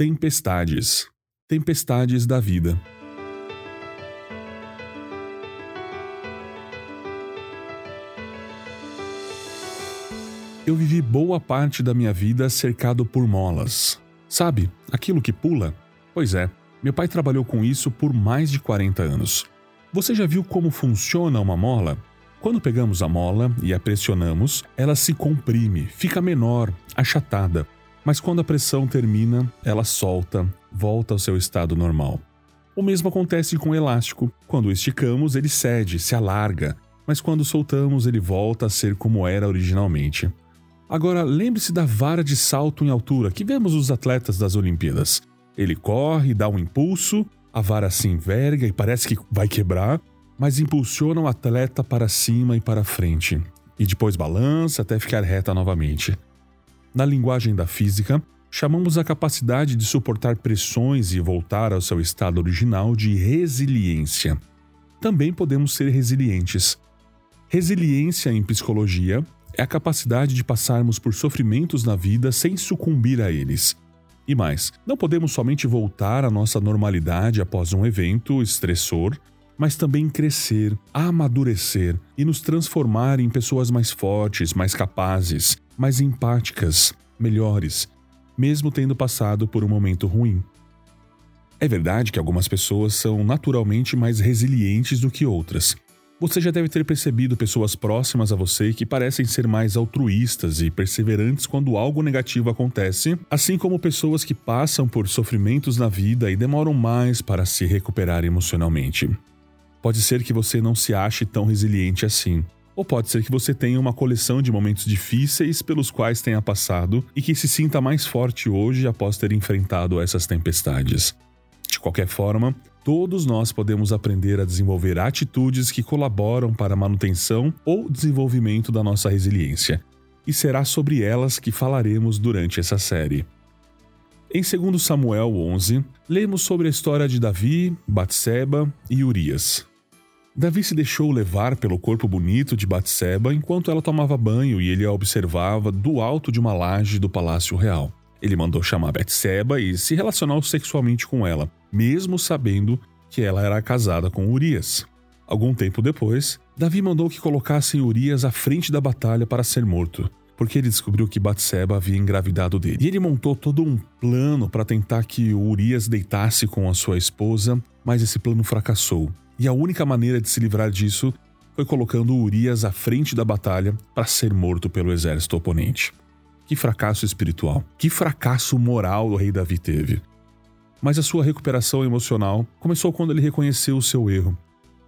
Tempestades. Tempestades da vida. Eu vivi boa parte da minha vida cercado por molas. Sabe, aquilo que pula? Pois é, meu pai trabalhou com isso por mais de 40 anos. Você já viu como funciona uma mola? Quando pegamos a mola e a pressionamos, ela se comprime, fica menor, achatada, mas quando a pressão termina, ela solta, volta ao seu estado normal. O mesmo acontece com o elástico. Quando esticamos, ele cede, se alarga, mas quando soltamos, ele volta a ser como era originalmente. Agora, lembre-se da vara de salto em altura que vemos os atletas das Olimpíadas. Ele corre, dá um impulso, a vara se enverga e parece que vai quebrar, mas impulsiona o atleta para cima e para frente, e depois balança até ficar reta novamente. Na linguagem da física, chamamos a capacidade de suportar pressões e voltar ao seu estado original de resiliência. Também podemos ser resilientes. Resiliência em psicologia é a capacidade de passarmos por sofrimentos na vida sem sucumbir a eles. E mais, não podemos somente voltar à nossa normalidade após um evento estressor, mas também crescer, amadurecer e nos transformar em pessoas mais fortes, mais capazes, mais empáticas, melhores, mesmo tendo passado por um momento ruim. É verdade que algumas pessoas são naturalmente mais resilientes do que outras. Você já deve ter percebido pessoas próximas a você que parecem ser mais altruístas e perseverantes quando algo negativo acontece, assim como pessoas que passam por sofrimentos na vida e demoram mais para se recuperar emocionalmente. Pode ser que você não se ache tão resiliente assim, ou pode ser que você tenha uma coleção de momentos difíceis pelos quais tenha passado e que se sinta mais forte hoje após ter enfrentado essas tempestades. De qualquer forma, todos nós podemos aprender a desenvolver atitudes que colaboram para a manutenção ou desenvolvimento da nossa resiliência, e será sobre elas que falaremos durante essa série. Em 2 Samuel 11, lemos sobre a história de Davi, Batseba e Urias. Davi se deixou levar pelo corpo bonito de Batseba enquanto ela tomava banho e ele a observava do alto de uma laje do palácio real. Ele mandou chamar Batseba e se relacionou sexualmente com ela, mesmo sabendo que ela era casada com Urias. Algum tempo depois, Davi mandou que colocassem Urias à frente da batalha para ser morto, porque ele descobriu que Batseba havia engravidado dele. E ele montou todo um plano para tentar que Urias deitasse com a sua esposa, mas esse plano fracassou e a única maneira de se livrar disso foi colocando Urias à frente da batalha para ser morto pelo exército oponente. Que fracasso espiritual, que fracasso moral o rei Davi teve. Mas a sua recuperação emocional começou quando ele reconheceu o seu erro,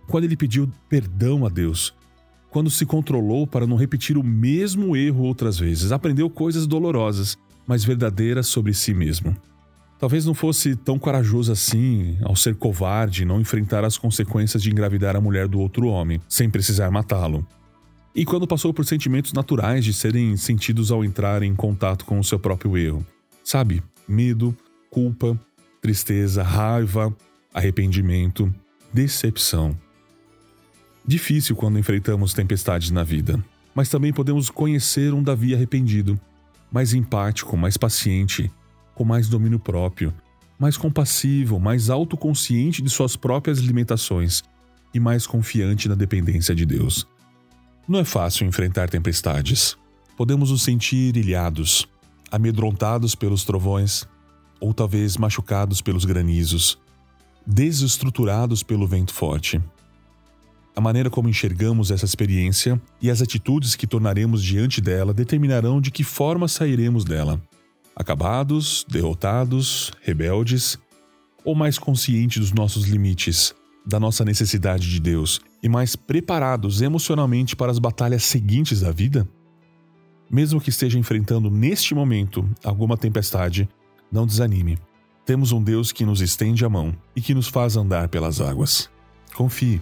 quando ele pediu perdão a Deus, quando se controlou para não repetir o mesmo erro outras vezes, aprendeu coisas dolorosas, mas verdadeiras sobre si mesmo. Talvez não fosse tão corajoso assim ao ser covarde e não enfrentar as consequências de engravidar a mulher do outro homem, sem precisar matá-lo. E quando passou por sentimentos naturais de serem sentidos ao entrar em contato com o seu próprio erro. Sabe? Medo, culpa, tristeza, raiva, arrependimento, decepção. Difícil quando enfrentamos tempestades na vida, mas também podemos conhecer um Davi arrependido, mais empático, mais paciente com mais domínio próprio, mais compassivo, mais autoconsciente de suas próprias limitações e mais confiante na dependência de Deus. Não é fácil enfrentar tempestades. Podemos nos sentir ilhados, amedrontados pelos trovões, ou talvez machucados pelos granizos, desestruturados pelo vento forte. A maneira como enxergamos essa experiência e as atitudes que tornaremos diante dela determinarão de que forma sairemos dela acabados, derrotados, rebeldes, ou mais conscientes dos nossos limites, da nossa necessidade de Deus e mais preparados emocionalmente para as batalhas seguintes da vida? Mesmo que esteja enfrentando neste momento alguma tempestade, não desanime. Temos um Deus que nos estende a mão e que nos faz andar pelas águas. Confie.